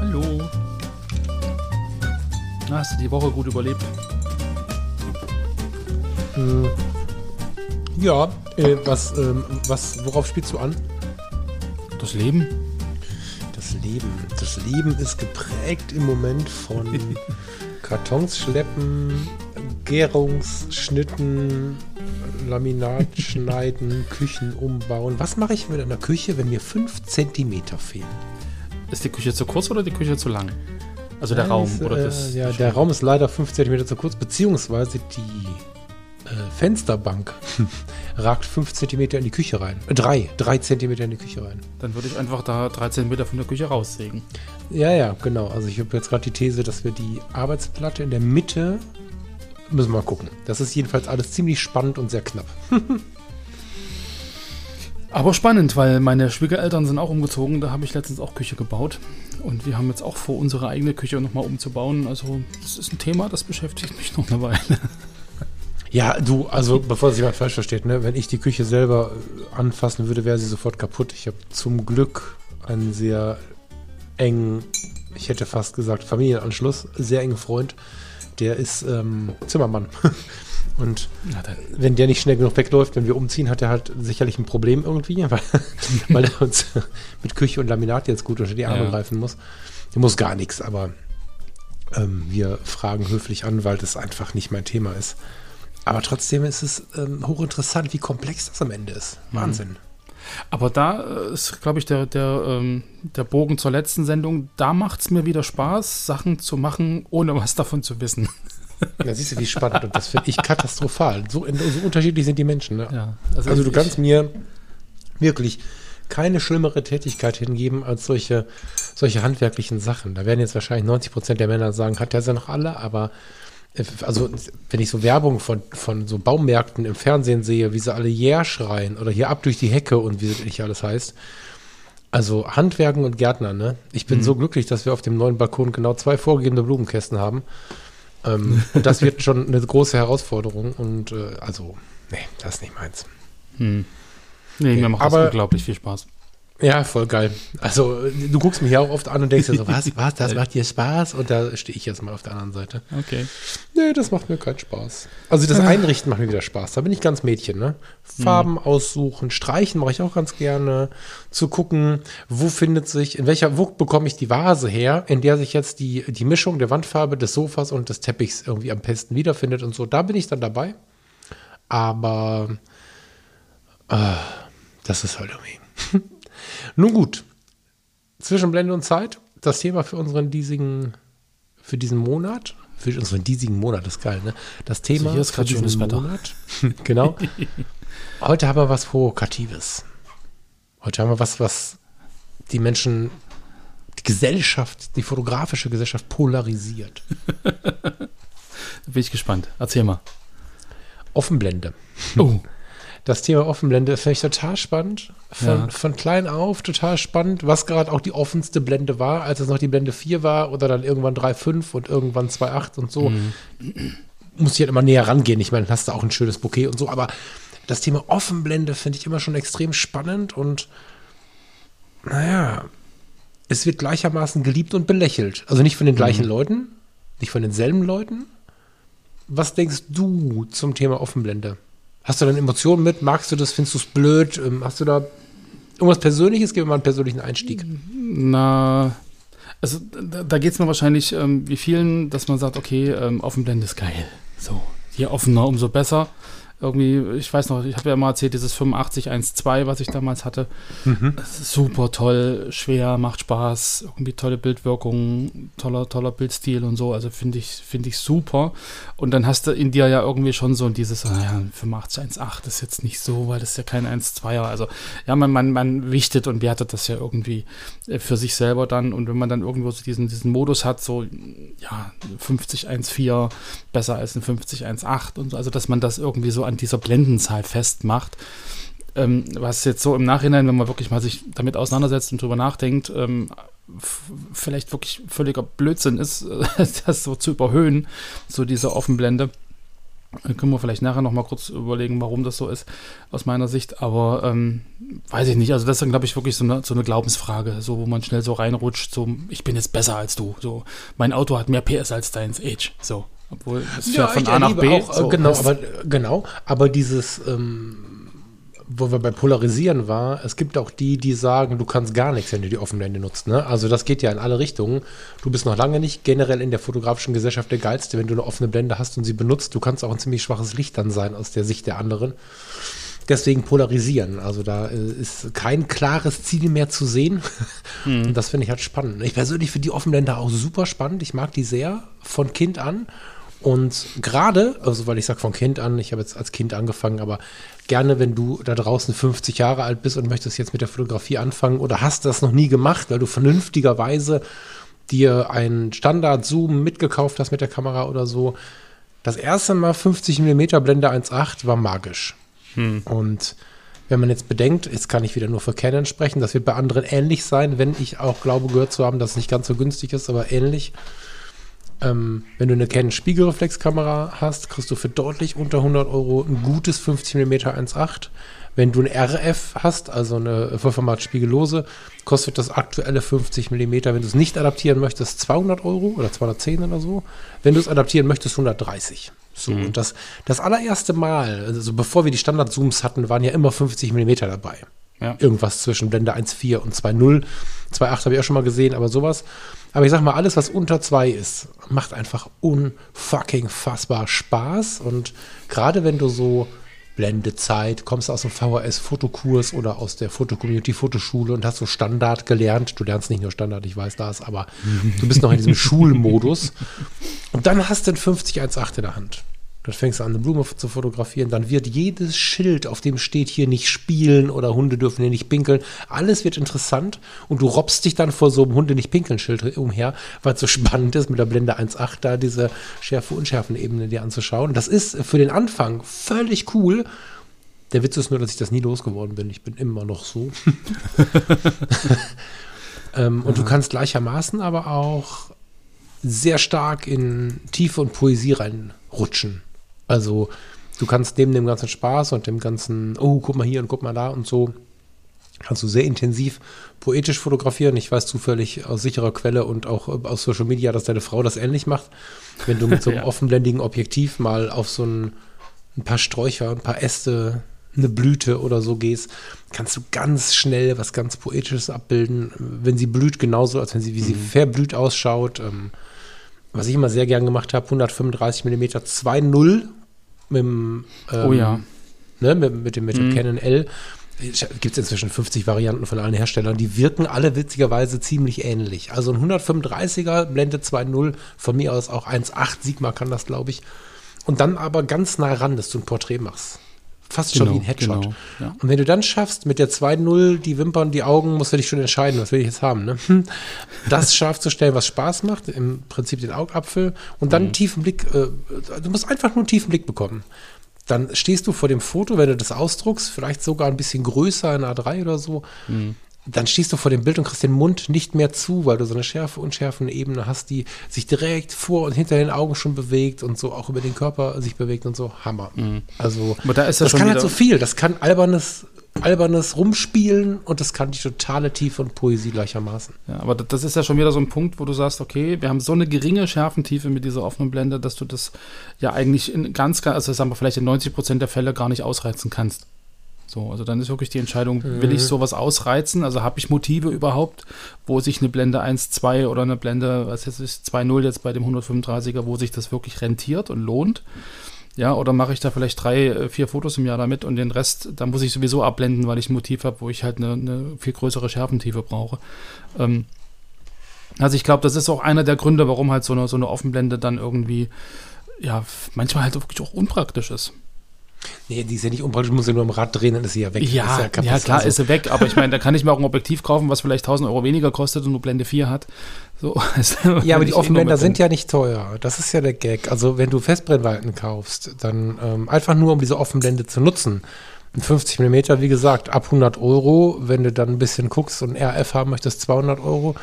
Hallo. Na, hast du die Woche gut überlebt? Äh, ja, äh, was, ähm, was, worauf spielst du an? Das Leben? Das Leben. Das Leben ist geprägt im Moment von Kartons schleppen, Gärungsschnitten, Laminat schneiden, Küchen umbauen. Was mache ich mit einer Küche, wenn mir 5 cm fehlen? Ist die Küche zu kurz oder die Küche zu lang? Also der Raum ist, oder äh, das? Ja, der Raum ist leider 5 cm zu kurz, beziehungsweise die äh, Fensterbank ragt 5 cm in die Küche rein. Äh, drei, drei Zentimeter in die Küche rein. Dann würde ich einfach da 13 Meter von der Küche raussägen. Ja, ja, genau. Also ich habe jetzt gerade die These, dass wir die Arbeitsplatte in der Mitte müssen wir mal gucken. Das ist jedenfalls alles ziemlich spannend und sehr knapp. Aber spannend, weil meine Schwiegereltern sind auch umgezogen. Da habe ich letztens auch Küche gebaut. Und wir haben jetzt auch vor, unsere eigene Küche nochmal umzubauen. Also das ist ein Thema, das beschäftigt mich noch eine Weile. Ja, du, also bevor sich jemand falsch versteht, ne, wenn ich die Küche selber äh, anfassen würde, wäre sie sofort kaputt. Ich habe zum Glück einen sehr engen, ich hätte fast gesagt Familienanschluss, sehr engen Freund, der ist ähm, Zimmermann. Und wenn der nicht schnell genug wegläuft, wenn wir umziehen, hat er halt sicherlich ein Problem irgendwie, weil, weil er uns mit Küche und Laminat jetzt gut unter die Arme Ja. greifen muss. Der muss gar nichts, aber ähm, wir fragen höflich an, weil das einfach nicht mein Thema ist. Aber trotzdem ist es ähm, hochinteressant, wie komplex das am Ende ist. Wahnsinn. aber da äh, ist, glaube ich, der, der, ähm, der Bogen zur letzten Sendung. Da macht es mir wieder Spaß, Sachen zu machen, ohne was davon zu wissen. Da siehst du, wie spannend. Und das finde ich katastrophal. So, so unterschiedlich sind die Menschen. Ne? Ja, Also, du ich- kannst mir wirklich keine schlimmere Tätigkeit hingeben als solche, solche handwerklichen Sachen. Da werden jetzt wahrscheinlich 90 Prozent der Männer sagen, hat der sie noch alle, aber äh, also wenn ich so Werbung von, von so Baumärkten im Fernsehen sehe, wie sie alle Yeah schreien oder hier ab durch die Hecke und wie das nicht alles heißt. Also Handwerken und Gärtner, ne? Ich bin so glücklich, dass wir auf dem neuen Balkon genau zwei vorgegebene Blumenkästen haben. Ähm, und das wird schon eine große Herausforderung. Und äh, also, nee, das ist nicht meins. Hm. Nee, mir macht Aber- das unglaublich viel Spaß. Ja, voll geil. Also, du guckst mich ja auch oft an und denkst dir so, was, was, das macht dir Spaß? Und da stehe ich jetzt mal auf der anderen Seite. Okay. Nee, das macht mir keinen Spaß. Also, das Einrichten macht mir wieder Spaß. Da bin ich ganz Mädchen, ne? Farben aussuchen, streichen mache ich auch ganz gerne. Zu gucken, wo findet sich, in welcher, wo bekomme ich die Vase her, in der sich jetzt die, die Mischung der Wandfarbe des Sofas und des Teppichs irgendwie am besten wiederfindet und so. Da bin ich dann dabei. Aber, äh, das ist halt irgendwie. Nun gut. Zwischen Blende und Zeit, das Thema für unseren diesigen, für diesen Monat, für unseren diesigen Monat, das ist geil, ne? Das Thema Also hier ist für diesen. Monat. genau. Heute haben wir was Provokatives. Heute haben wir was, was die Menschen, die Gesellschaft, die fotografische Gesellschaft polarisiert. Da bin ich gespannt. Erzähl mal. Offenblende. Oh. Das Thema Offenblende finde ich total spannend. Von, Ja. von klein auf total spannend, was gerade auch die offenste Blende war, als es noch die Blende 4 war oder dann irgendwann 3.5 und irgendwann 2.8 und so. Muss ich halt immer näher rangehen. Ich meine, hast du auch ein schönes Bouquet und so, aber das Thema Offenblende finde ich immer schon extrem spannend und naja, es wird gleichermaßen geliebt und belächelt. Also nicht von den gleichen Leuten, nicht von denselben Leuten. Was denkst du zum Thema Offenblende? Hast du dann Emotionen mit? Magst du das? Findest du es blöd? Ähm, Hast du da irgendwas Persönliches? Gib mir mal einen persönlichen Einstieg. Na, also da, da geht es mir wahrscheinlich ähm, wie vielen, dass man sagt, okay, ähm, Offenblende ist geil. So, je offener, umso besser. Irgendwie, ich weiß noch, ich habe ja mal erzählt, dieses 8512, was ich damals hatte. Mhm. super toll, schwer, macht Spaß, irgendwie tolle Bildwirkung, toller, toller Bildstil und so. Also finde ich, finde ich super. Und dann hast du in dir ja irgendwie schon so dieses, naja, 8518 ist jetzt nicht so, weil das ist ja kein 1,2er. Also ja, man, man, man wichtet und wertet das ja irgendwie äh, für sich selber dann. Und wenn man dann irgendwo so diesen, diesen Modus hat, so ja, 5014 besser als ein 5018 und so, also dass man das irgendwie so an dieser Blendenzahl festmacht. Ähm, was jetzt so im Nachhinein, wenn man wirklich mal sich damit auseinandersetzt und drüber nachdenkt, ähm, vielleicht wirklich völliger Blödsinn ist, das so zu überhöhen, so diese Offenblende. Dann können wir vielleicht nachher noch mal kurz überlegen, warum das so ist, aus meiner Sicht. Aber ähm, weiß ich nicht. Also das ist, glaube ich, wirklich so eine, so eine, Glaubensfrage, so wo man schnell so reinrutscht, so ich bin jetzt besser als du. So, mein Auto hat mehr PS als deins Age. So. Obwohl es ja, von A nach B. Auch, so genau, aber, genau, aber dieses, ähm, wo wir bei Polarisieren war, es gibt auch die, die sagen, du kannst gar nichts, wenn du die Offenblende nutzt. Ne? Also das geht ja in alle Richtungen. Du bist noch lange nicht generell in der fotografischen Gesellschaft der Geilste, wenn du eine offene Blende hast und sie benutzt. Du kannst auch ein ziemlich schwaches Licht dann sein aus der Sicht der anderen. Deswegen polarisieren. Also da äh, ist kein klares Ziel mehr zu sehen. Mhm. Und das finde ich halt spannend. Ich persönlich finde die Offenblende auch super spannend. Ich mag die sehr von Kind an. Und gerade, also weil ich sage von Kind an, ich habe jetzt als Kind angefangen, aber gerne, wenn du da draußen 50 Jahre alt bist und möchtest jetzt mit der Fotografie anfangen oder hast das noch nie gemacht, weil du vernünftigerweise dir einen Standard-Zoom mitgekauft hast mit der Kamera oder so. Das erste Mal 50 mm Blende 1.8 war magisch. Hm. Und wenn man jetzt bedenkt, jetzt kann ich wieder nur für Canon sprechen, das wird bei anderen ähnlich sein, wenn ich auch glaube gehört zu haben, dass es nicht ganz so günstig ist, aber ähnlich. Ähm, wenn du eine Canon Spiegelreflexkamera hast, kriegst du für deutlich unter 100 Euro ein gutes 50 mm 1.8. Wenn du ein RF hast, also eine Vollformat Spiegellose, kostet das aktuelle 50 mm, wenn du es nicht adaptieren möchtest, 200 Euro oder 210 oder so. Wenn du es adaptieren möchtest, 130. So, mhm. und das, das allererste Mal, also bevor wir die Standard-Zooms hatten, waren ja immer 50 mm dabei. Ja. Irgendwas zwischen Blende 1.4 und 2.0. 2.8 habe ich auch schon mal gesehen, aber sowas. Aber ich sag mal, alles, was unter 2 ist, macht einfach unfucking fassbar Spaß. Und gerade wenn du so Blendezeit, kommst aus dem VHS-Fotokurs oder aus der Fotocommunity-Fotoschule und hast so Standard gelernt. Du lernst nicht nur Standard, ich weiß das, aber du bist noch in diesem Schulmodus. Und dann hast du ein 5018 in der Hand. Dann fängst du an, eine Blume zu fotografieren. Dann wird jedes Schild, auf dem steht hier nicht spielen oder Hunde dürfen hier nicht pinkeln. Alles wird interessant und du robbst dich dann vor so einem Hunde nicht pinkeln Schild umher, weil es so spannend ist, mit der Blende 1.8 da diese Schärfe-Unschärfen-Ebene dir anzuschauen. Das ist für den Anfang völlig cool. Der Witz ist nur, dass ich das nie losgeworden bin. Ich bin immer noch so. ähm, und du kannst gleichermaßen aber auch sehr stark in Tiefe und Poesie reinrutschen. Also du kannst neben dem ganzen Spaß und dem ganzen, oh, guck mal hier und guck mal da und so, kannst du sehr intensiv poetisch fotografieren. Ich weiß zufällig aus sicherer Quelle und auch aus Social Media, dass deine Frau das ähnlich macht. Wenn du mit so einem ja. offenblendigen Objektiv mal auf so ein, ein paar Sträucher, ein paar Äste, eine Blüte oder so gehst, kannst du ganz schnell was ganz Poetisches abbilden. Wenn sie blüht, genauso, als wenn sie, wie sie mhm. verblüht ausschaut. Ähm, was ich immer sehr gern gemacht habe, 135 mm 2.0 mit dem, ähm, oh ja. ne, mit, mit, dem, mit dem mhm. Canon L. Gibt es inzwischen 50 Varianten von allen Herstellern. Die wirken alle witzigerweise ziemlich ähnlich. Also ein 135er Blende 2.0, von mir aus auch 1.8 Sigma kann das, glaube ich. Und dann aber ganz nah ran, dass du ein Porträt machst. Fast genau, schon wie ein Headshot. Genau, ja. Und wenn du dann schaffst, mit der 2-0 die Wimpern, die Augen, musst du dich schon entscheiden, was will ich jetzt haben. Ne? Das scharf zu stellen, was Spaß macht, im Prinzip den Augapfel und dann mhm. einen tiefen Blick, äh, du musst einfach nur einen tiefen Blick bekommen. Dann stehst du vor dem Foto, wenn du das ausdruckst, vielleicht sogar ein bisschen größer in A3 oder so. Mhm dann stehst du vor dem Bild und kriegst den Mund nicht mehr zu, weil du so eine Schärfe, unschärfende Ebene hast, die sich direkt vor und hinter den Augen schon bewegt und so auch über den Körper sich bewegt und so. Hammer. Mhm. Also, da das, das kann halt so viel. Das kann albernes, albernes Rumspielen und das kann die totale Tiefe und Poesie gleichermaßen. Ja, aber das ist ja schon wieder so ein Punkt, wo du sagst, okay, wir haben so eine geringe Schärfentiefe mit dieser offenen Blende, dass du das ja eigentlich in ganz, also sagen wir vielleicht in 90 Prozent der Fälle gar nicht ausreizen kannst. So, also dann ist wirklich die Entscheidung, will ich mhm. sowas ausreizen? Also habe ich Motive überhaupt, wo sich eine Blende 1.2 oder eine Blende, was jetzt ist, 2.0 jetzt bei dem 135er, wo sich das wirklich rentiert und lohnt? Ja, oder mache ich da vielleicht drei, äh, vier Fotos im Jahr damit und den Rest, da muss ich sowieso abblenden, weil ich ein Motiv habe, wo ich halt eine, eine viel größere Schärfentiefe brauche. Ähm, also ich glaube, das ist auch einer der Gründe, warum halt so eine, so eine Offenblende dann irgendwie, ja, manchmal halt wirklich auch unpraktisch ist. Nee, die ist ja nicht unpraktisch, muss ja nur im Rad drehen, dann ist sie ja weg. Ja, ja, ja, klar also. ist sie weg, aber ich meine, da kann ich mir auch ein Objektiv kaufen, was vielleicht 1000 Euro weniger kostet und nur Blende 4 hat. So, ja, aber die Offenblender sind ja nicht teuer. Das ist ja der Gag. Also wenn du Festbrennweiten kaufst, dann ähm, einfach nur, um diese Offenblende zu nutzen. 50 mm, wie gesagt, ab 100 Euro. Wenn du dann ein bisschen guckst und RF haben möchtest, 200 Euro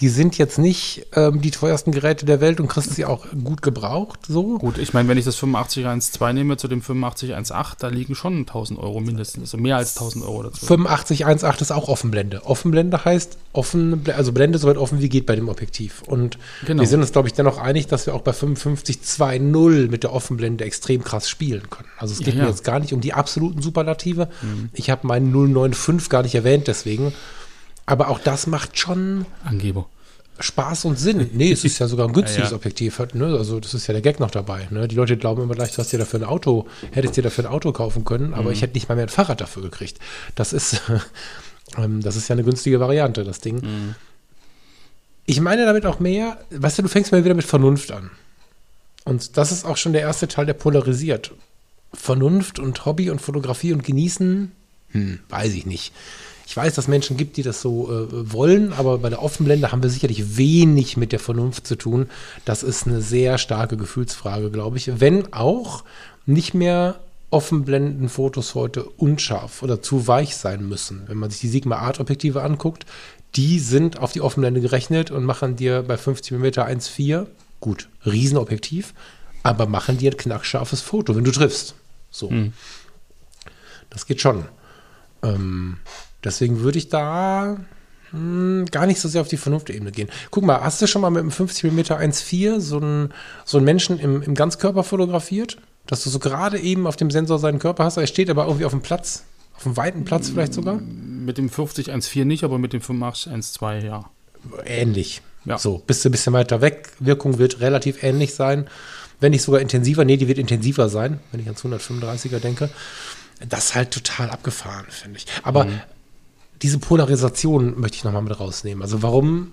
die sind jetzt nicht ähm, die teuersten Geräte der Welt und kriegst sie auch gut gebraucht. So. Gut, ich meine, wenn ich das 8512 nehme zu dem 8518, da liegen schon 1000 Euro mindestens, also mehr als 1000 Euro dazu. 8518 ist auch Offenblende. Offenblende heißt offen, also Blende so weit offen wie geht bei dem Objektiv. Und genau. wir sind uns, glaube ich, dennoch einig, dass wir auch bei 5520 mit der Offenblende extrem krass spielen können. Also es geht ja, ja. mir jetzt gar nicht um die absoluten Superlative. Mhm. Ich habe meinen 095 gar nicht erwähnt, deswegen. Aber auch das macht schon Angeber. Spaß und Sinn. Nee, es ist ja sogar ein günstiges ja, ja. Objektiv. Ne? Also das ist ja der Gag noch dabei. Ne? Die Leute glauben immer gleich, du hast dir dafür ein Auto, hättest dir dafür ein Auto kaufen können, aber mhm. ich hätte nicht mal mehr ein Fahrrad dafür gekriegt. Das ist, ähm, das ist ja eine günstige Variante, das Ding. Mhm. Ich meine damit auch mehr, weißt du, du fängst mal wieder mit Vernunft an. Und das ist auch schon der erste Teil, der polarisiert. Vernunft und Hobby und Fotografie und Genießen, hm, weiß ich nicht. Ich weiß, dass es Menschen gibt, die das so äh, wollen, aber bei der Offenblende haben wir sicherlich wenig mit der Vernunft zu tun. Das ist eine sehr starke Gefühlsfrage, glaube ich. Wenn auch nicht mehr Offenblendenfotos heute unscharf oder zu weich sein müssen. Wenn man sich die Sigma Art Objektive anguckt, die sind auf die Offenblende gerechnet und machen dir bei 50 mm 1,4, gut, Riesenobjektiv, aber machen dir ein knackscharfes Foto, wenn du triffst. So. Hm. Das geht schon. Ähm, Deswegen würde ich da hm, gar nicht so sehr auf die Vernunftebene gehen. Guck mal, hast du schon mal mit einem 50 mm 1.4 so einen, so einen Menschen im, im Ganzkörper fotografiert? Dass du so gerade eben auf dem Sensor seinen Körper hast, er steht aber irgendwie auf dem Platz, auf einem weiten Platz vielleicht sogar? Mit dem 50 1.4 nicht, aber mit dem 85 1.2 ja. Ähnlich. Ja. So, bist du ein bisschen weiter weg. Wirkung wird relativ ähnlich sein. Wenn nicht sogar intensiver. Nee, die wird intensiver sein, wenn ich ans 135er denke. Das ist halt total abgefahren, finde ich. Aber mhm diese Polarisation möchte ich nochmal mit rausnehmen. Also warum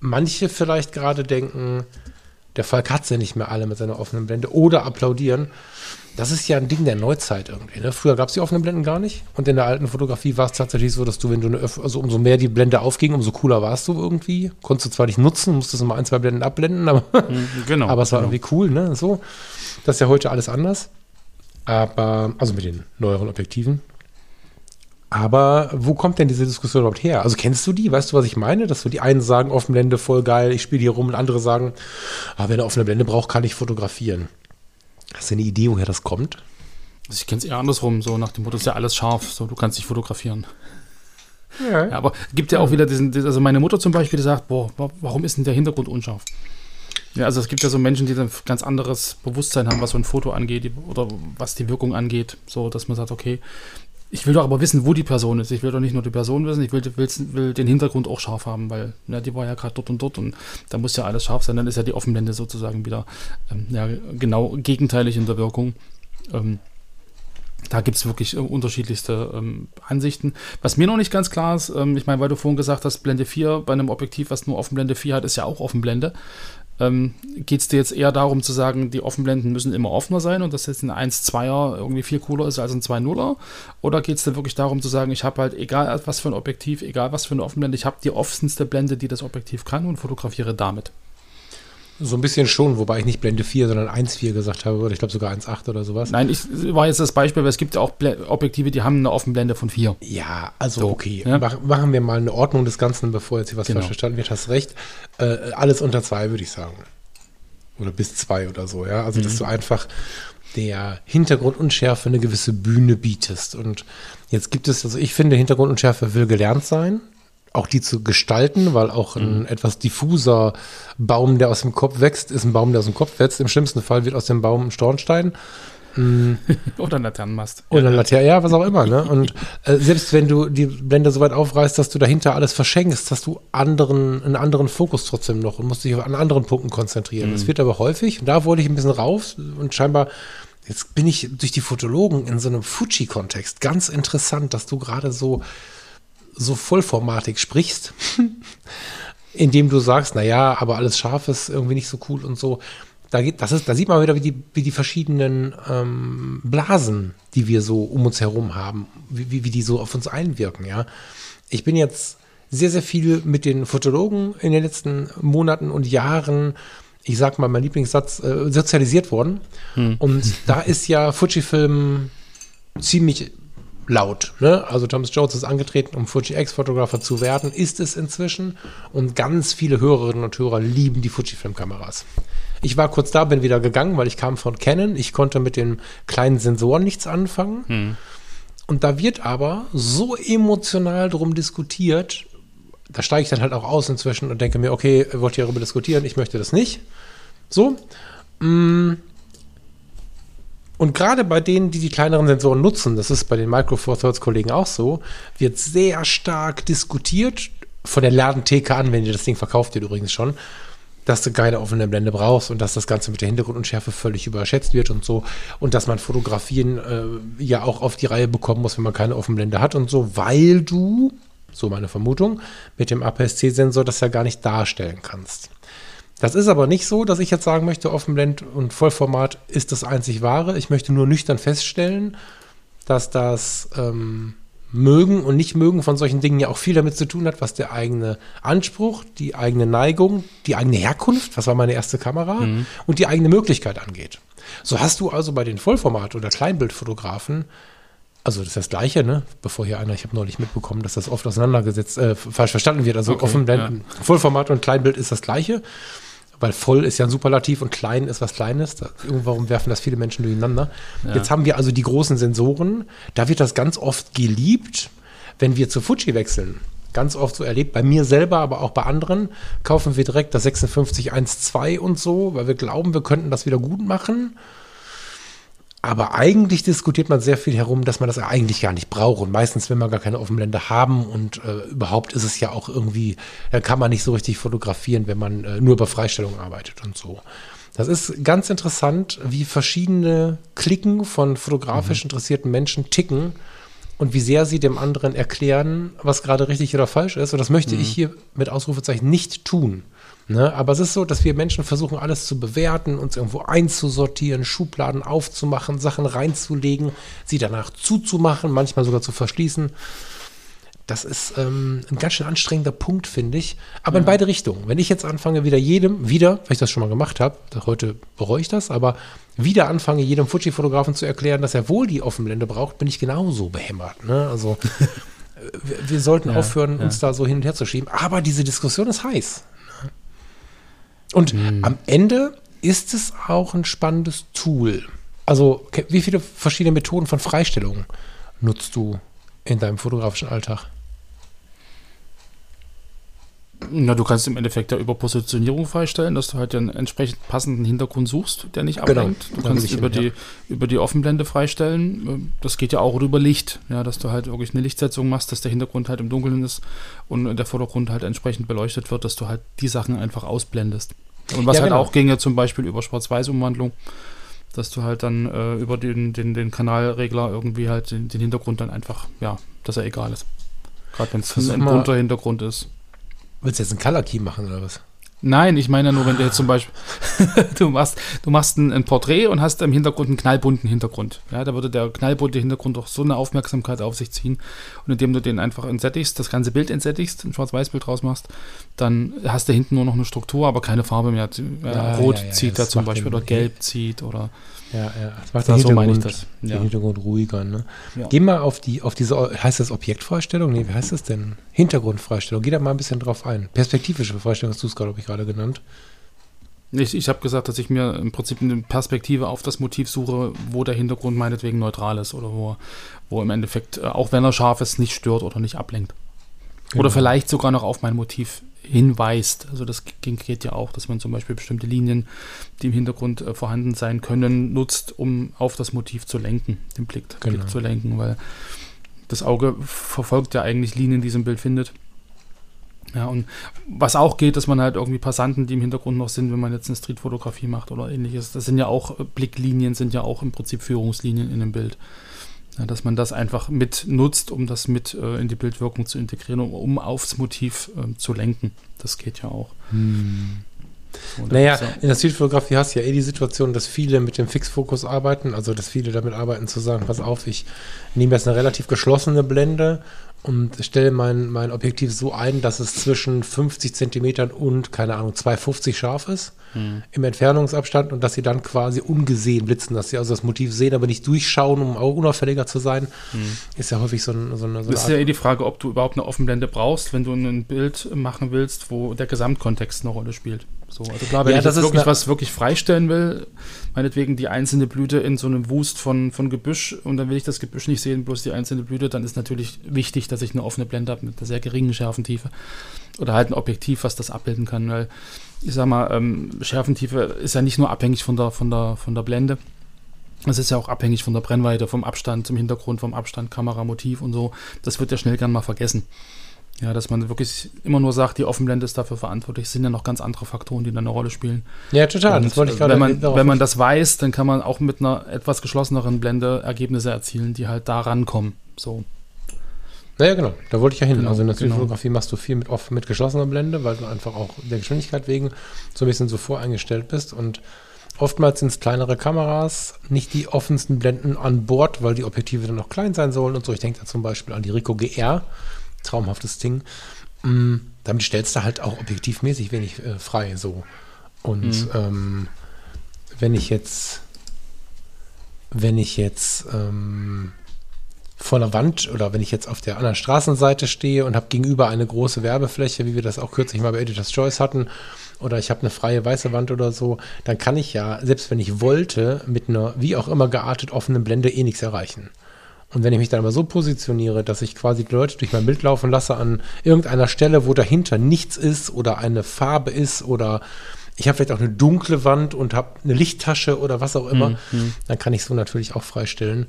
manche vielleicht gerade denken, der Falk hat ja nicht mehr alle mit seiner offenen Blende oder applaudieren. Das ist ja ein Ding der Neuzeit irgendwie. Ne? Früher gab es die offenen Blenden gar nicht. Und in der alten Fotografie war es tatsächlich so, dass du, wenn du eine, also umso mehr die Blende aufging, umso cooler warst du irgendwie. Konntest du zwar nicht nutzen, musstest immer ein, zwei Blenden abblenden, aber, mhm, genau, aber es war genau. irgendwie cool, ne? So. Das ist ja heute alles anders. Aber, also mit den neueren Objektiven. Aber wo kommt denn diese Diskussion überhaupt her? Also kennst du die? Weißt du, was ich meine? Dass so die einen sagen, offene Blende voll geil, ich spiele hier rum und andere sagen, ah, wenn er offene Blende braucht, kann ich fotografieren. Hast du eine Idee, woher das kommt? Also ich kenne es eher andersrum, so nach dem Motto, ist ja alles scharf, so du kannst dich fotografieren. Ja. ja aber gibt ja auch wieder diesen, also meine Mutter zum Beispiel, die sagt, boah, warum ist denn der Hintergrund unscharf? Ja, also es gibt ja so Menschen, die dann ganz anderes Bewusstsein haben, was so ein Foto angeht oder was die Wirkung angeht, so dass man sagt, okay, ich will doch aber wissen, wo die Person ist. Ich will doch nicht nur die Person wissen, ich will, will, will den Hintergrund auch scharf haben, weil ja, die war ja gerade dort und dort und da muss ja alles scharf sein. Dann ist ja die Offenblende sozusagen wieder ähm, ja, genau gegenteilig in der Wirkung. Ähm, da gibt es wirklich äh, unterschiedlichste ähm, Ansichten. Was mir noch nicht ganz klar ist, ähm, ich meine, weil du vorhin gesagt hast, Blende 4 bei einem Objektiv, was nur Offenblende 4 hat, ist ja auch Offenblende. Ähm, Geht es dir jetzt eher darum zu sagen, die Offenblenden müssen immer offener sein und dass jetzt ein 1-2er irgendwie viel cooler ist als ein 2-0er? Oder geht es dir wirklich darum zu sagen, ich habe halt, egal was für ein Objektiv, egal was für eine Offenblende, ich habe die offenste Blende, die das Objektiv kann und fotografiere damit? So ein bisschen schon, wobei ich nicht Blende 4, sondern 1,4 gesagt habe, oder ich glaube sogar 1,8 oder sowas. Nein, ich war jetzt das Beispiel, weil es gibt ja auch Objektive, die haben eine Offenblende von 4. Ja, also so, okay. Ja? Mach, machen wir mal eine Ordnung des Ganzen, bevor jetzt hier was genau. falsch verstanden wird. Hast recht. Äh, alles unter 2, würde ich sagen. Oder bis 2 oder so, ja. Also, mhm. dass du einfach der Hintergrundunschärfe eine gewisse Bühne bietest. Und jetzt gibt es, also ich finde, Hintergrundunschärfe will gelernt sein auch die zu gestalten, weil auch ein mhm. etwas diffuser Baum, der aus dem Kopf wächst, ist ein Baum, der aus dem Kopf wächst. Im schlimmsten Fall wird aus dem Baum ein Stornstein. Oder Laternenmast. Oder Laterne, ja, was auch immer. Ne? Und äh, selbst wenn du die Blende so weit aufreißt, dass du dahinter alles verschenkst, hast du anderen, einen anderen Fokus trotzdem noch und musst dich auf an anderen Punkten konzentrieren. Mm. Das wird aber häufig, und da wollte ich ein bisschen rauf und scheinbar Jetzt bin ich durch die Fotologen in so einem Fuji-Kontext. Ganz interessant, dass du gerade so, so vollformatig sprichst, indem du sagst, naja, aber alles scharf ist irgendwie nicht so cool und so. Da, geht, das ist, da sieht man wieder, wie die, wie die verschiedenen ähm, Blasen, die wir so um uns herum haben, wie, wie die so auf uns einwirken. Ja, Ich bin jetzt sehr, sehr viel mit den Fotologen in den letzten Monaten und Jahren ich sag mal, mein Lieblingssatz, äh, sozialisiert worden. Hm. Und da ist ja Fujifilm ziemlich laut. Ne? Also Thomas Jones ist angetreten, um Fuji X-Fotografer zu werden, ist es inzwischen. Und ganz viele Hörerinnen und Hörer lieben die Fujifilm-Kameras. Ich war kurz da, bin wieder gegangen, weil ich kam von Canon. Ich konnte mit den kleinen Sensoren nichts anfangen. Hm. Und da wird aber so emotional drum diskutiert, da steige ich dann halt auch aus inzwischen und denke mir, okay, wollt ihr darüber diskutieren? Ich möchte das nicht. So. Mm. Und gerade bei denen, die die kleineren Sensoren nutzen, das ist bei den Micro Four Thirds Kollegen auch so, wird sehr stark diskutiert, von der Laden TK an, wenn ihr das Ding verkauft, ihr übrigens schon, dass du keine offene Blende brauchst und dass das Ganze mit der Hintergrundunschärfe völlig überschätzt wird und so. Und dass man Fotografien äh, ja auch auf die Reihe bekommen muss, wenn man keine offene Blende hat und so, weil du so meine Vermutung, mit dem APS-C-Sensor das ja gar nicht darstellen kannst. Das ist aber nicht so, dass ich jetzt sagen möchte, Offenblend und Vollformat ist das einzig wahre. Ich möchte nur nüchtern feststellen, dass das ähm, Mögen und Nicht-Mögen von solchen Dingen ja auch viel damit zu tun hat, was der eigene Anspruch, die eigene Neigung, die eigene Herkunft, was war meine erste Kamera, mhm. und die eigene Möglichkeit angeht. So hast du also bei den Vollformat- oder Kleinbildfotografen also das ist das Gleiche, ne? Bevor hier einer, ich habe neulich mitbekommen, dass das oft auseinandergesetzt, äh, falsch verstanden wird. Also okay, offen ja. Vollformat und Kleinbild ist das Gleiche, weil voll ist ja ein Superlativ und klein ist was Kleines. Da, warum werfen das viele Menschen durcheinander? Ja. Jetzt haben wir also die großen Sensoren. Da wird das ganz oft geliebt, wenn wir zu Fuji wechseln. Ganz oft so erlebt, bei mir selber, aber auch bei anderen, kaufen wir direkt das 5612 und so, weil wir glauben, wir könnten das wieder gut machen. Aber eigentlich diskutiert man sehr viel herum, dass man das eigentlich gar nicht braucht. Und meistens, wenn man gar keine Offenblende haben und äh, überhaupt ist es ja auch irgendwie, dann kann man nicht so richtig fotografieren, wenn man äh, nur über Freistellung arbeitet und so. Das ist ganz interessant, wie verschiedene Klicken von fotografisch mhm. interessierten Menschen ticken und wie sehr sie dem anderen erklären, was gerade richtig oder falsch ist. Und das möchte mhm. ich hier mit Ausrufezeichen nicht tun. Ne? Aber es ist so, dass wir Menschen versuchen, alles zu bewerten, uns irgendwo einzusortieren, Schubladen aufzumachen, Sachen reinzulegen, sie danach zuzumachen, manchmal sogar zu verschließen. Das ist ähm, ein ganz schön anstrengender Punkt, finde ich. Aber ja. in beide Richtungen. Wenn ich jetzt anfange, wieder jedem, wieder, weil ich das schon mal gemacht habe, heute bereue ich das, aber wieder anfange, jedem Fuji-Fotografen zu erklären, dass er wohl die Offenblende braucht, bin ich genauso behämmert. Ne? Also wir, wir sollten ja, aufhören, ja. uns da so hin und her zu schieben. Aber diese Diskussion ist heiß. Und mhm. am Ende ist es auch ein spannendes Tool. Also, wie viele verschiedene Methoden von Freistellung nutzt du in deinem fotografischen Alltag? Na, du kannst im Endeffekt ja über Positionierung freistellen, dass du halt den entsprechend passenden Hintergrund suchst, der nicht ablenkt. Genau. Du kannst über hin, die, ja. über die Offenblende freistellen. Das geht ja auch über Licht, ja, dass du halt wirklich eine Lichtsetzung machst, dass der Hintergrund halt im Dunkeln ist und der Vordergrund halt entsprechend beleuchtet wird, dass du halt die Sachen einfach ausblendest. Und was ja, halt genau. auch ginge, zum Beispiel über Schwarz-Weiß-Umwandlung, dass du halt dann äh, über den, den, den Kanalregler irgendwie halt den, den Hintergrund dann einfach, ja, dass er egal ist. Gerade wenn es ein bunter Hintergrund ist. Willst du jetzt einen Color Key machen oder was? Nein, ich meine nur, wenn du jetzt zum Beispiel, du machst, du machst ein, ein, Porträt und hast im Hintergrund einen knallbunten Hintergrund. Ja, da würde der knallbunte Hintergrund doch so eine Aufmerksamkeit auf sich ziehen. Und indem du den einfach entsättigst, das ganze Bild entsättigst, ein Schwarz-Weiß-Bild draus machst, dann hast du hinten nur noch eine Struktur, aber keine Farbe mehr. Ja, Rot ja, ja, zieht da zum Beispiel oder Gelb zieht oder ja, ja. Das macht das den, Hintergrund, so den ja. Hintergrund ruhiger. Ne? Ja. Geh mal auf die, auf diese, heißt das Objektfreistellung? Nee, wie heißt das denn? Hintergrundfreistellung. Geh da mal ein bisschen drauf ein. Perspektivische Freistellung hast du es, glaube ich, gerade genannt. Ich, ich habe gesagt, dass ich mir im Prinzip eine Perspektive auf das Motiv suche, wo der Hintergrund meinetwegen neutral ist oder wo, wo im Endeffekt, äh, auch wenn er scharf ist, nicht stört oder nicht ablenkt. Genau. Oder vielleicht sogar noch auf mein Motiv hinweist. Also das geht ja auch, dass man zum Beispiel bestimmte Linien, die im Hintergrund äh, vorhanden sein können, nutzt, um auf das Motiv zu lenken, den Blick, genau. Blick zu lenken, weil das Auge verfolgt ja eigentlich Linien, die es im Bild findet. Ja, und was auch geht, dass man halt irgendwie Passanten, die im Hintergrund noch sind, wenn man jetzt eine Streetfotografie macht oder ähnliches, das sind ja auch äh, Blicklinien, sind ja auch im Prinzip Führungslinien in dem Bild. Ja, dass man das einfach mit nutzt, um das mit äh, in die Bildwirkung zu integrieren, um, um aufs Motiv äh, zu lenken. Das geht ja auch. Hm. naja, in der Streetfotografie hast du ja eh die Situation, dass viele mit dem Fixfokus arbeiten, also dass viele damit arbeiten zu sagen, pass auf, ich nehme jetzt eine relativ geschlossene Blende und stelle mein, mein Objektiv so ein, dass es zwischen 50 Zentimetern und, keine Ahnung, 250 scharf ist hm. im Entfernungsabstand und dass sie dann quasi ungesehen blitzen, dass sie also das Motiv sehen, aber nicht durchschauen, um auch unauffälliger zu sein, hm. ist ja häufig so, ein, so eine, so Das ist ja eh die Frage, ob du überhaupt eine Offenblende brauchst, wenn du ein Bild machen willst, wo der Gesamtkontext eine Rolle spielt. So, also klar, wenn ja, ich jetzt wirklich was wirklich freistellen will, meinetwegen die einzelne Blüte in so einem Wust von, von Gebüsch und dann will ich das Gebüsch nicht sehen, bloß die einzelne Blüte, dann ist natürlich wichtig, dass ich eine offene Blende habe mit einer sehr geringen Schärfentiefe oder halt ein Objektiv, was das abbilden kann, weil ich sag mal, ähm, Schärfentiefe ist ja nicht nur abhängig von der, von der, von der Blende, es ist ja auch abhängig von der Brennweite, vom Abstand zum Hintergrund, vom Abstand, Kamera, Motiv und so. Das wird ja schnell gern mal vergessen. Ja, dass man wirklich immer nur sagt, die Offenblende ist dafür verantwortlich, sind ja noch ganz andere Faktoren, die da eine Rolle spielen. Ja, total. Und das wollte ich gerade wenn man, wenn man das weiß, dann kann man auch mit einer etwas geschlosseneren Blende Ergebnisse erzielen, die halt da rankommen. So. Naja, genau, da wollte ich ja hin. Genau, also in der genau. Fotografie machst du viel mit, oft mit geschlossener Blende, weil du einfach auch der Geschwindigkeit wegen so ein bisschen so voreingestellt bist und Oftmals sind es kleinere Kameras, nicht die offensten Blenden an Bord, weil die Objektive dann noch klein sein sollen und so. Ich denke da zum Beispiel an die Ricoh GR, traumhaftes Ding. Mm, damit stellst du halt auch objektivmäßig wenig äh, frei so. Und mhm. ähm, wenn ich jetzt, wenn ich jetzt ähm, vor der Wand oder wenn ich jetzt auf der anderen Straßenseite stehe und habe gegenüber eine große Werbefläche, wie wir das auch kürzlich mal bei Editor's Choice hatten, oder ich habe eine freie weiße Wand oder so, dann kann ich ja, selbst wenn ich wollte, mit einer wie auch immer geartet offenen Blende eh nichts erreichen. Und wenn ich mich dann aber so positioniere, dass ich quasi die Leute durch mein Bild laufen lasse an irgendeiner Stelle, wo dahinter nichts ist oder eine Farbe ist oder ich habe vielleicht auch eine dunkle Wand und habe eine Lichttasche oder was auch immer, mhm. dann kann ich so natürlich auch freistellen.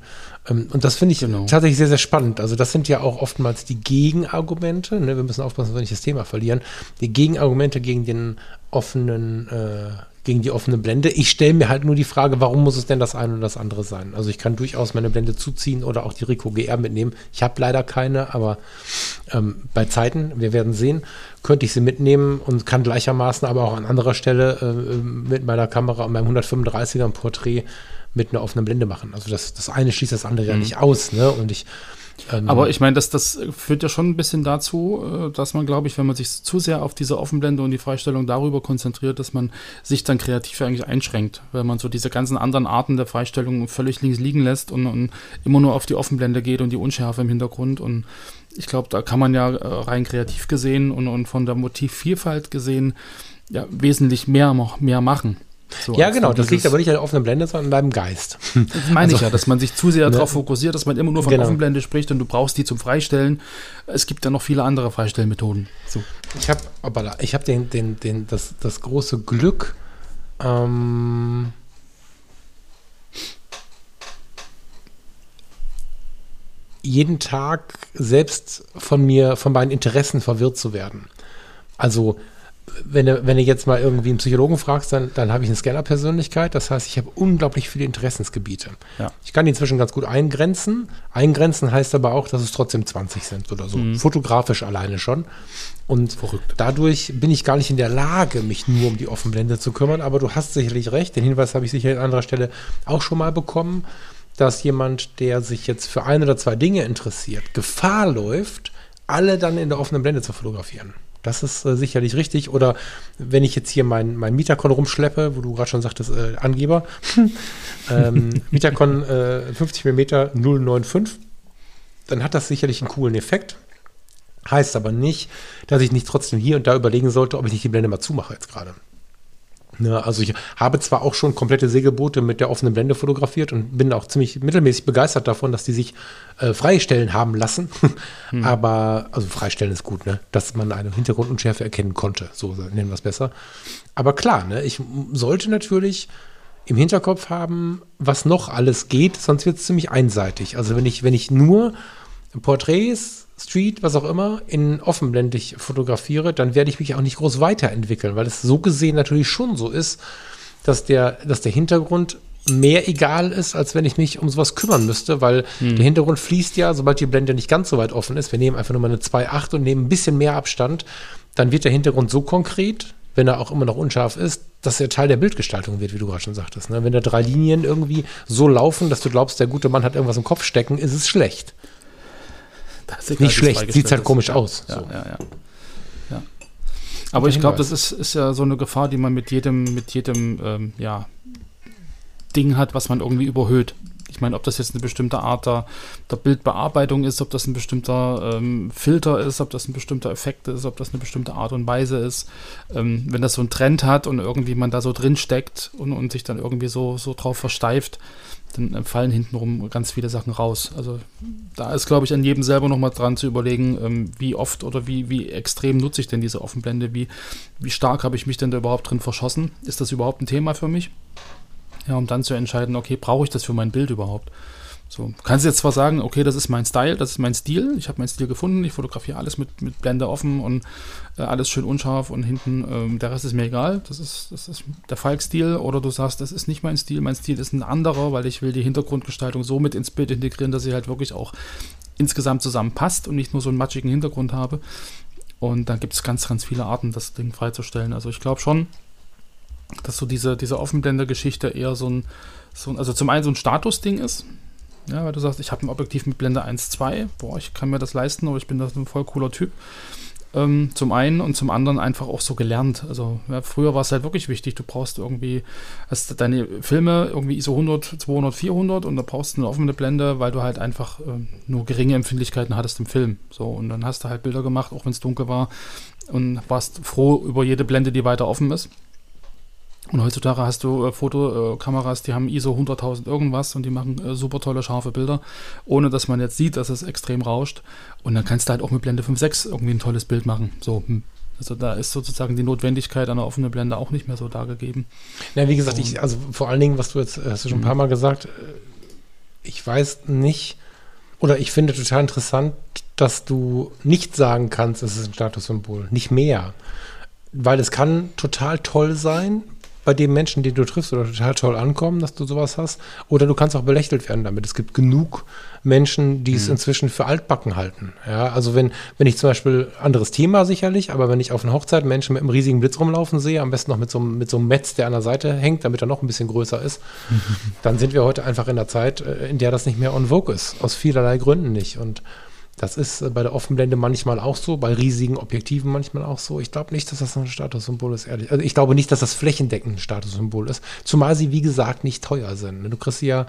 Ähm, und das finde ich genau. tatsächlich sehr, sehr spannend. Also das sind ja auch oftmals die Gegenargumente. Ne? Wir müssen aufpassen, dass wir nicht das Thema verlieren. Die Gegenargumente gegen den offenen äh, gegen die offene Blende. Ich stelle mir halt nur die Frage, warum muss es denn das eine oder das andere sein? Also ich kann durchaus meine Blende zuziehen oder auch die Rico GR mitnehmen. Ich habe leider keine, aber ähm, bei Zeiten, wir werden sehen, könnte ich sie mitnehmen und kann gleichermaßen aber auch an anderer Stelle äh, mit meiner Kamera und meinem 135er ein Porträt mit einer offenen Blende machen. Also das, das eine schließt das andere mhm. ja nicht aus. Ne? Und ich ähm, Aber ich meine, das, das führt ja schon ein bisschen dazu, äh, dass man, glaube ich, wenn man sich zu sehr auf diese Offenblende und die Freistellung darüber konzentriert, dass man sich dann kreativ eigentlich einschränkt, weil man so diese ganzen anderen Arten der Freistellung völlig links liegen lässt und, und immer nur auf die Offenblende geht und die Unschärfe im Hintergrund. Und ich glaube, da kann man ja äh, rein kreativ gesehen und, und von der Motivvielfalt gesehen ja wesentlich mehr, mehr machen. So ja, genau, das liegt aber nicht an der offenen Blende, sondern an deinem Geist. Das meine also, ich ja, dass man sich zu sehr ne? darauf fokussiert, dass man immer nur von genau. Offenblende spricht und du brauchst die zum Freistellen. Es gibt ja noch viele andere Freistellmethoden. So. Ich habe aber ich habe den, den, den, das, das große Glück, ähm, jeden Tag selbst von mir, von meinen Interessen verwirrt zu werden. Also wenn du, wenn du jetzt mal irgendwie einen Psychologen fragst, dann, dann habe ich eine Scanner-Persönlichkeit. Das heißt, ich habe unglaublich viele Interessensgebiete. Ja. Ich kann die inzwischen ganz gut eingrenzen. Eingrenzen heißt aber auch, dass es trotzdem 20 sind oder so. Mhm. Fotografisch alleine schon. Und Verrückt. dadurch bin ich gar nicht in der Lage, mich nur um die Offenblende zu kümmern. Aber du hast sicherlich recht. Den Hinweis habe ich sicher an anderer Stelle auch schon mal bekommen, dass jemand, der sich jetzt für ein oder zwei Dinge interessiert, Gefahr läuft, alle dann in der offenen Blende zu fotografieren. Das ist äh, sicherlich richtig. Oder wenn ich jetzt hier mein, mein Mitakon rumschleppe, wo du gerade schon sagtest, äh, Angeber, ähm, Mitakon äh, 50 mm 095, dann hat das sicherlich einen coolen Effekt. Heißt aber nicht, dass ich nicht trotzdem hier und da überlegen sollte, ob ich nicht die Blende mal zumache jetzt gerade. Ne, also ich habe zwar auch schon komplette Segelboote mit der offenen Blende fotografiert und bin auch ziemlich mittelmäßig begeistert davon, dass die sich äh, freistellen haben lassen. Hm. Aber, also freistellen ist gut, ne? Dass man eine Hintergrundunschärfe erkennen konnte. So nennen wir es besser. Aber klar, ne, ich sollte natürlich im Hinterkopf haben, was noch alles geht, sonst wird es ziemlich einseitig. Also wenn ich, wenn ich nur Porträts Street, was auch immer, in offenblendig fotografiere, dann werde ich mich auch nicht groß weiterentwickeln, weil es so gesehen natürlich schon so ist, dass der, dass der Hintergrund mehr egal ist, als wenn ich mich um sowas kümmern müsste, weil hm. der Hintergrund fließt ja, sobald die Blende nicht ganz so weit offen ist. Wir nehmen einfach nur mal eine 2.8 und nehmen ein bisschen mehr Abstand, dann wird der Hintergrund so konkret, wenn er auch immer noch unscharf ist, dass er Teil der Bildgestaltung wird, wie du gerade schon sagtest. Ne? Wenn da drei Linien irgendwie so laufen, dass du glaubst, der gute Mann hat irgendwas im Kopf stecken, ist es schlecht. Nicht schlecht, sieht halt komisch ja, aus. Ja, so. ja, ja, ja. Aber ich glaube, das ist, ist ja so eine Gefahr, die man mit jedem, mit jedem ähm, ja, Ding hat, was man irgendwie überhöht. Ich meine, ob das jetzt eine bestimmte Art der, der Bildbearbeitung ist, ob das ein bestimmter ähm, Filter ist, ob das ein bestimmter Effekt ist, ob das eine bestimmte Art und Weise ist. Ähm, wenn das so einen Trend hat und irgendwie man da so drin steckt und, und sich dann irgendwie so, so drauf versteift, dann fallen hintenrum ganz viele Sachen raus. Also da ist, glaube ich, an jedem selber nochmal dran zu überlegen, ähm, wie oft oder wie, wie extrem nutze ich denn diese Offenblende, wie, wie stark habe ich mich denn da überhaupt drin verschossen? Ist das überhaupt ein Thema für mich? Ja, um dann zu entscheiden, okay, brauche ich das für mein Bild überhaupt? So, kannst jetzt zwar sagen, okay, das ist mein Style, das ist mein Stil, ich habe meinen Stil gefunden, ich fotografiere alles mit, mit Blende offen und äh, alles schön unscharf und hinten, ähm, der Rest ist mir egal, das ist, das ist der Falk-Stil oder du sagst, das ist nicht mein Stil, mein Stil ist ein anderer, weil ich will die Hintergrundgestaltung so mit ins Bild integrieren, dass sie halt wirklich auch insgesamt zusammenpasst und nicht nur so einen matschigen Hintergrund habe. Und dann gibt es ganz, ganz viele Arten, das Ding freizustellen. Also ich glaube schon, dass so diese, diese Offenblender-Geschichte eher so ein, so ein, also zum einen so ein Statusding ist, ja, weil du sagst, ich habe ein Objektiv mit Blende 1.2, boah, ich kann mir das leisten, aber ich bin das ein voll cooler Typ. Ähm, zum einen und zum anderen einfach auch so gelernt. Also ja, früher war es halt wirklich wichtig, du brauchst irgendwie, hast deine Filme irgendwie ISO 100, 200, 400 und da brauchst du eine offene Blende, weil du halt einfach ähm, nur geringe Empfindlichkeiten hattest im Film. So, und dann hast du halt Bilder gemacht, auch wenn es dunkel war und warst froh über jede Blende, die weiter offen ist. Und heutzutage hast du äh, Fotokameras, die haben ISO 100.000 irgendwas und die machen äh, super tolle, scharfe Bilder, ohne dass man jetzt sieht, dass es extrem rauscht. Und dann kannst du halt auch mit Blende 5.6 irgendwie ein tolles Bild machen. So, hm. Also da ist sozusagen die Notwendigkeit einer offenen Blende auch nicht mehr so da gegeben. Na, wie gesagt, ich, also vor allen Dingen, was du jetzt, hast du schon ein paar mhm. Mal gesagt, äh, ich weiß nicht, oder ich finde total interessant, dass du nicht sagen kannst, es ist ein Statussymbol. Nicht mehr. Weil es kann total toll sein, bei dem Menschen, den du triffst, oder total toll ankommen, dass du sowas hast. Oder du kannst auch belächelt werden damit. Es gibt genug Menschen, die es mhm. inzwischen für altbacken halten. Ja, also wenn, wenn ich zum Beispiel, anderes Thema sicherlich, aber wenn ich auf einer Hochzeit Menschen mit einem riesigen Blitz rumlaufen sehe, am besten noch mit so, mit so einem Metz, der an der Seite hängt, damit er noch ein bisschen größer ist, dann sind wir heute einfach in der Zeit, äh, in der das nicht mehr on vogue ist. Aus vielerlei Gründen nicht. Und das ist äh, bei der Offenblende manchmal auch so, bei riesigen Objektiven manchmal auch so. Ich glaube nicht, dass das ein Statussymbol ist, ehrlich. Also ich glaube nicht, dass das flächendeckend ein Statussymbol ist. Zumal sie, wie gesagt, nicht teuer sind. Du kriegst ja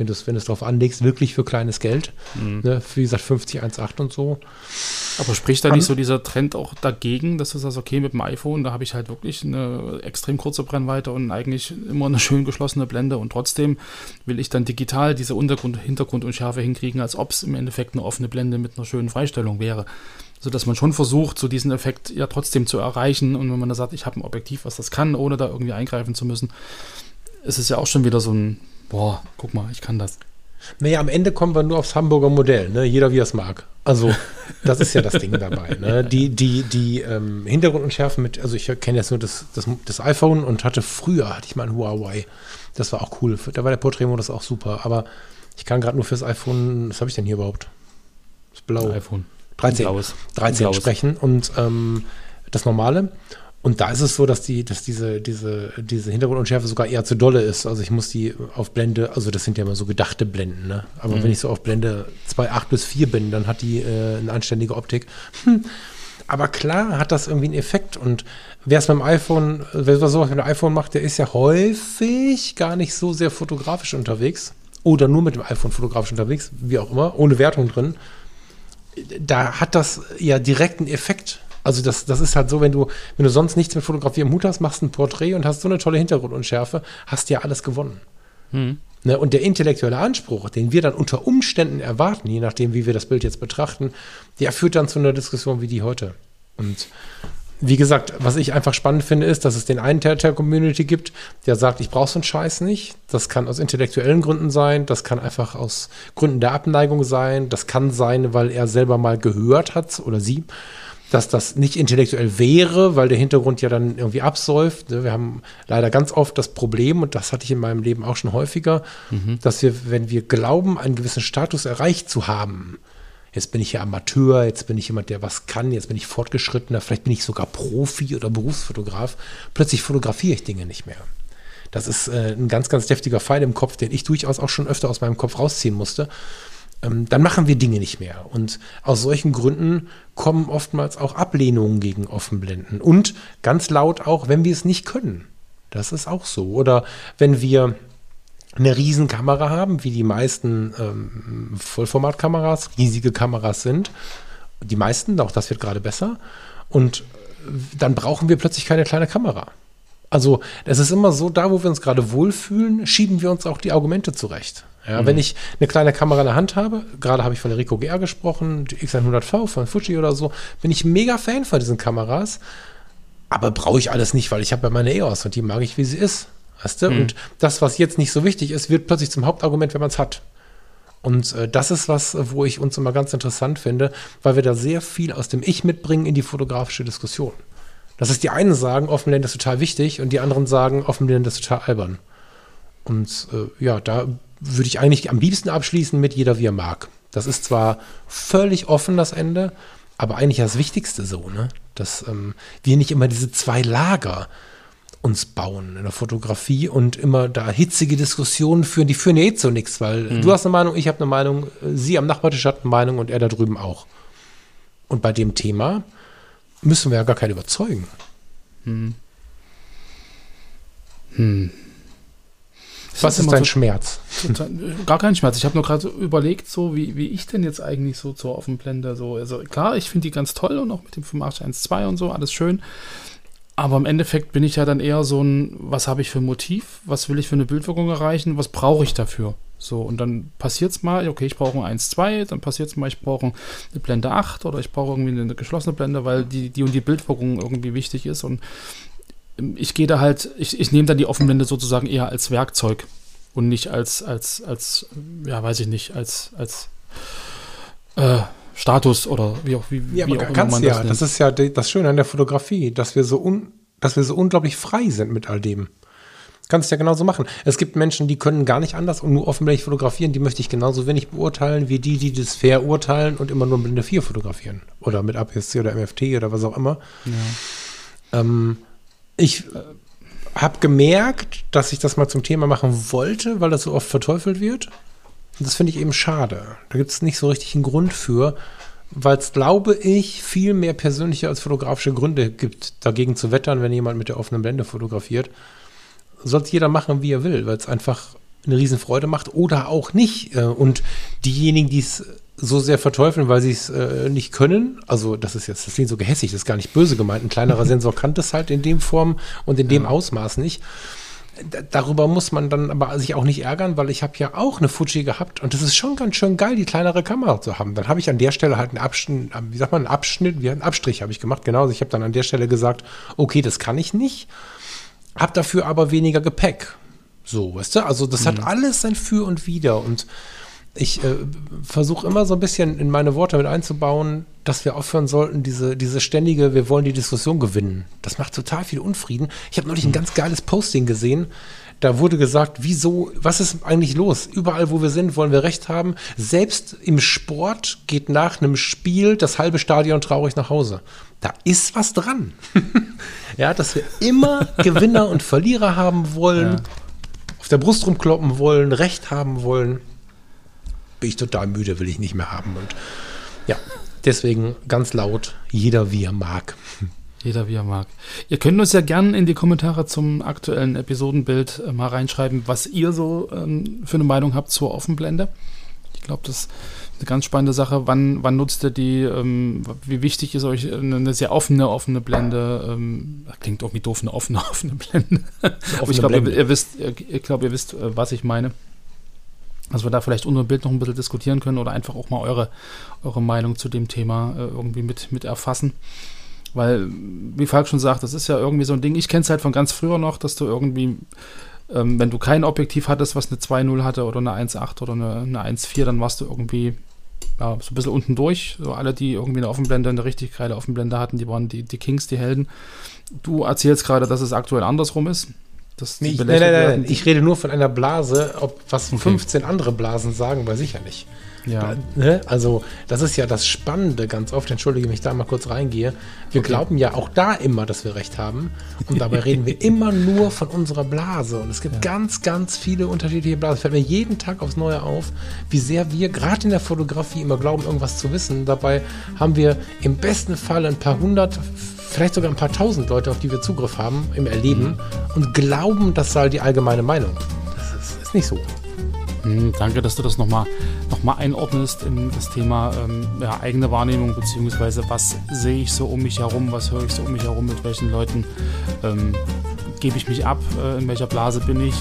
wenn du es wenn drauf anlegst, wirklich für kleines Geld. Mhm. Ne, wie gesagt, 50, 1,8 und so. Aber spricht da nicht so dieser Trend auch dagegen, dass du sagst, okay, mit dem iPhone, da habe ich halt wirklich eine extrem kurze Brennweite und eigentlich immer eine schön geschlossene Blende und trotzdem will ich dann digital diese Untergrund, Hintergrund und Schärfe hinkriegen, als ob es im Endeffekt eine offene Blende mit einer schönen Freistellung wäre so dass man schon versucht, so diesen Effekt ja trotzdem zu erreichen. Und wenn man da sagt, ich habe ein Objektiv, was das kann, ohne da irgendwie eingreifen zu müssen, ist es ja auch schon wieder so ein boah, guck mal, ich kann das. Naja, am Ende kommen wir nur aufs Hamburger Modell, ne? Jeder wie er es mag. Also, das ist ja das Ding dabei. Ne? Die, die, die ähm, Hintergrundunschärfen mit, also ich kenne jetzt nur das, das, das, iPhone und hatte früher, hatte ich mal ein Huawei. Das war auch cool. Da war der Porträtmodus auch super. Aber ich kann gerade nur fürs iPhone, was habe ich denn hier überhaupt? Das blaue. iPhone. 13. Blaues. 13 Blaues. sprechen und ähm, das normale. Und da ist es so, dass die, dass diese, diese, diese Hintergrundunschärfe sogar eher zu dolle ist. Also ich muss die auf Blende, also das sind ja immer so gedachte Blenden, ne? Aber mhm. wenn ich so auf Blende 2,8 bis 4 bin, dann hat die äh, eine anständige Optik. Hm. Aber klar hat das irgendwie einen Effekt. Und wer es mit dem iPhone, wer sowas mit dem iPhone macht, der ist ja häufig gar nicht so sehr fotografisch unterwegs. Oder nur mit dem iPhone fotografisch unterwegs, wie auch immer, ohne Wertung drin. Da hat das ja direkten Effekt Also das, das ist halt so, wenn du, wenn du sonst nichts mit Fotografie im Hut hast, machst ein Porträt und hast so eine tolle Hintergrundunschärfe, hast ja alles gewonnen. Hm. Ne, und der intellektuelle Anspruch, den wir dann unter Umständen erwarten, je nachdem, wie wir das Bild jetzt betrachten, der führt dann zu einer Diskussion wie die heute. Und wie gesagt, was ich einfach spannend finde, ist, dass es den einen Teil der Community gibt, der sagt, ich brauche so einen Scheiß nicht. Das kann aus intellektuellen Gründen sein, das kann einfach aus Gründen der Abneigung sein, das kann sein, weil er selber mal gehört hat oder sie, dass das nicht intellektuell wäre, weil der Hintergrund ja dann irgendwie absäuft. Ne? Wir haben leider ganz oft das Problem, und das hatte ich in meinem Leben auch schon häufiger, mhm. dass wir, wenn wir glauben, einen gewissen Status erreicht zu haben, jetzt bin ich ja Amateur, jetzt bin ich jemand, der was kann, jetzt bin ich fortgeschrittener, vielleicht bin ich sogar Profi oder Berufsfotograf. Plötzlich fotografiere ich Dinge nicht mehr. Das ist äh, ein ganz, ganz deftiger Pfeil im Kopf, den ich durchaus auch schon öfter aus meinem Kopf rausziehen musste. Ähm, dann machen wir Dinge nicht mehr. Und aus solchen Gründen kommen oftmals auch Ablehnungen gegen Offenblenden. Und ganz laut auch, wenn wir es nicht können. Das ist auch so. Oder wenn wir eine Riesenkamera haben, wie die meisten ähm, Vollformatkameras, riesige Kameras sind. Die meisten, auch das wird gerade besser. Und dann brauchen wir plötzlich keine kleine Kamera. Also es ist immer so, da wo wir uns gerade wohlfühlen, schieben wir uns auch die Argumente zurecht. Ja, mhm. Wenn ich eine kleine Kamera in der Hand habe, gerade habe ich von der Rico GR gesprochen, die X100V von Fuji oder so, bin ich mega Fan von diesen Kameras. Aber brauche ich alles nicht, weil ich habe ja meine EOS und die mag ich, wie sie ist. Weißt du? Mhm. Und das, was jetzt nicht so wichtig ist, wird plötzlich zum Hauptargument, wenn man es hat. Und äh, das ist was, wo ich uns immer ganz interessant finde, weil wir da sehr viel aus dem Ich mitbringen in die fotografische Diskussion. Das ist die einen sagen, Offenblende ist total wichtig und die anderen sagen, Offenblende ist total albern. Und äh, ja, da würde ich eigentlich am liebsten abschließen mit jeder wie er mag. Das ist zwar völlig offen, das Ende, aber eigentlich das Wichtigste so, ne? Dass ähm, wir nicht immer diese zwei Lager uns bauen in der Fotografie und immer da hitzige Diskussionen führen, die führen ja eh zu nichts, weil mhm. du hast eine Meinung, ich habe eine Meinung, sie am Nachbartisch hat eine Meinung und er da drüben auch. Und bei dem Thema müssen wir ja gar keinen überzeugen. Hm. Hm. Was ist, ist dein so Schmerz? Total, gar kein Schmerz. Ich habe nur gerade so überlegt, so wie, wie ich denn jetzt eigentlich so zur Offenblende so. Also klar, ich finde die ganz toll und auch mit dem 58112 und so, alles schön. Aber im Endeffekt bin ich ja dann eher so ein, was habe ich für ein Motiv, was will ich für eine Bildwirkung erreichen, was brauche ich dafür? So, und dann passiert es mal, okay, ich brauche ein 1.2, dann passiert es mal, ich brauche eine Blende 8 oder ich brauche irgendwie eine geschlossene Blende, weil die, die und die Bildwirkung irgendwie wichtig ist. Und ich gehe da halt, ich, ich nehme dann die Offenblende sozusagen eher als Werkzeug und nicht als, als, als, ja, weiß ich nicht, als, als äh, Status oder wie auch, wie, ja, wie auch immer man das ja. Nennt. Das ist ja das Schöne an der Fotografie, dass wir so un, dass wir so unglaublich frei sind mit all dem. Kannst ja genauso machen. Es gibt Menschen, die können gar nicht anders und nur offenblich fotografieren, die möchte ich genauso wenig beurteilen wie die, die das verurteilen und immer nur mit Blende 4 fotografieren. Oder mit APS-C oder MFT oder was auch immer. Ja. Ähm, ich äh, habe gemerkt, dass ich das mal zum Thema machen wollte, weil das so oft verteufelt wird. Und das finde ich eben schade. Da gibt es nicht so richtig einen Grund für, weil es, glaube ich, viel mehr persönliche als fotografische Gründe gibt, dagegen zu wettern, wenn jemand mit der offenen Blende fotografiert. Soll jeder machen, wie er will, weil es einfach eine Riesenfreude macht oder auch nicht. Äh, und diejenigen, die es so sehr verteufeln, weil sie es äh, nicht können. Also, das ist jetzt, das klingt so gehässig, das ist gar nicht böse gemeint. Ein kleinerer Sensor kann das halt in dem Form und in dem ja. Ausmaß nicht. darüber muss man dann aber sich auch nicht ärgern, weil ich habe ja auch eine Fuji gehabt und das ist schon ganz schön geil, die kleinere Kamera zu haben. Dann habe ich an der Stelle halt einen Abschnitt, wie sagt man, einen Abschnitt, wie einen Abstrich habe ich gemacht, genau. Also ich habe dann an der Stelle gesagt, okay, das kann ich nicht, habe dafür aber weniger Gepäck. So, weißt du? Also das mhm. hat alles sein Für und Wider und ich äh, versuche immer so ein bisschen in meine Worte mit einzubauen, dass wir aufhören sollten, diese, diese ständige, wir wollen die Diskussion gewinnen. Das macht total viel Unfrieden. Ich habe neulich ein ganz geiles Posting gesehen. Da wurde gesagt, wieso, was ist eigentlich los? Überall, wo wir sind, wollen wir Recht haben. Selbst im Sport geht nach einem Spiel das halbe Stadion traurig nach Hause. Da ist was dran. ja, dass wir immer Gewinner und Verlierer haben wollen, ja. auf der Brust rumkloppen wollen, Recht haben wollen bin ich total müde, will ich nicht mehr haben. Und ja, deswegen ganz laut, jeder wie er mag. Jeder wie er mag. Ihr könnt uns ja gerne in die Kommentare zum aktuellen Episodenbild äh, mal reinschreiben, was ihr so ähm, für eine Meinung habt zur Offenblende. Ich glaube, das ist eine ganz spannende Sache. Wann, wann nutzt ihr die? Ähm, wie wichtig ist euch eine sehr offene, offene Blende? Ähm, klingt irgendwie doof, eine offene, offene Blende. Aber ich glaube, ihr, ihr, wisst, ich glaube, ihr wisst, äh, was ich meine. Dass wir da vielleicht unter dem Bild noch ein bisschen diskutieren können oder einfach auch mal eure, eure Meinung zu dem Thema äh, irgendwie mit, mit erfassen. Weil, wie Falk schon sagt, das ist ja irgendwie so ein Ding. Ich kenne es halt von ganz früher noch, dass du irgendwie, ähm, wenn du kein Objektiv hattest, was eine 2.0 hatte oder eine 1.8 oder eine, eine 1.4, dann warst du irgendwie ja, so ein bisschen unten durch. So alle, die irgendwie eine Offenblende, eine richtig geile Offenblende hatten, die waren die, die Kings, die Helden. Du erzählst gerade, dass es aktuell andersrum ist. Nee, ich, nein, nein, nein, ich rede nur von einer Blase. Ob was okay. 15 andere Blasen sagen, weiß ich ja nicht. Ja. Ne? Also, das ist ja das Spannende ganz oft. Entschuldige, wenn ich da mal kurz reingehe. Wir okay. glauben ja auch da immer, dass wir recht haben. Und dabei reden wir immer nur von unserer Blase. Und es gibt ja. ganz, ganz viele unterschiedliche Blasen. Es fällt mir jeden Tag aufs Neue auf, wie sehr wir gerade in der Fotografie immer glauben, irgendwas zu wissen. Dabei haben wir im besten Fall ein paar hundert, vielleicht sogar ein paar tausend Leute, auf die wir Zugriff haben im Erleben mhm. und glauben, das sei die allgemeine Meinung. Das ist, ist nicht so. Hm, danke, dass du das nochmal noch mal einordnest in das Thema ähm, ja, eigene Wahrnehmung, beziehungsweise was sehe ich so um mich herum, was höre ich so um mich herum, mit welchen Leuten ähm, gebe ich mich ab, äh, in welcher Blase bin ich.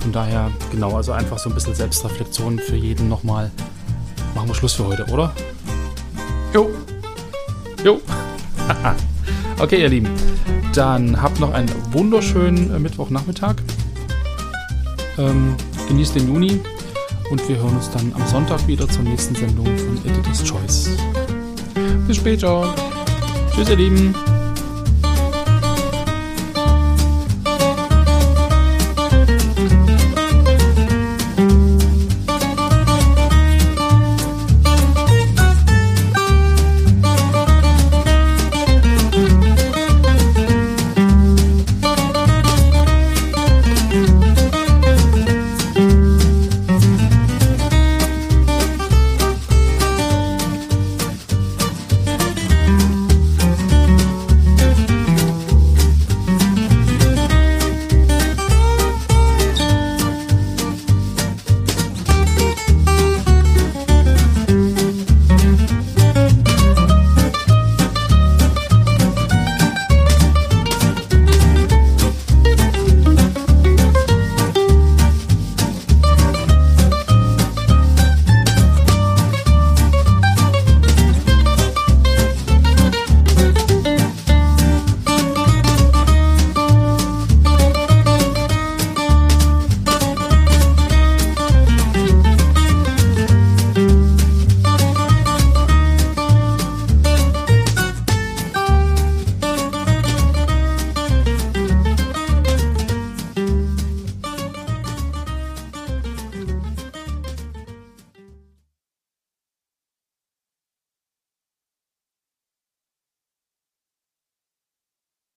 Von daher, genau, also einfach so ein bisschen Selbstreflexion für jeden nochmal. Machen wir Schluss für heute, oder? Jo. Jo. okay, ihr Lieben. Dann habt noch einen wunderschönen äh, Mittwochnachmittag. Ähm, genießt den Juni. Und wir hören uns dann am Sonntag wieder zur nächsten Sendung von Editor's Choice. Bis später. Tschüss, ihr Lieben.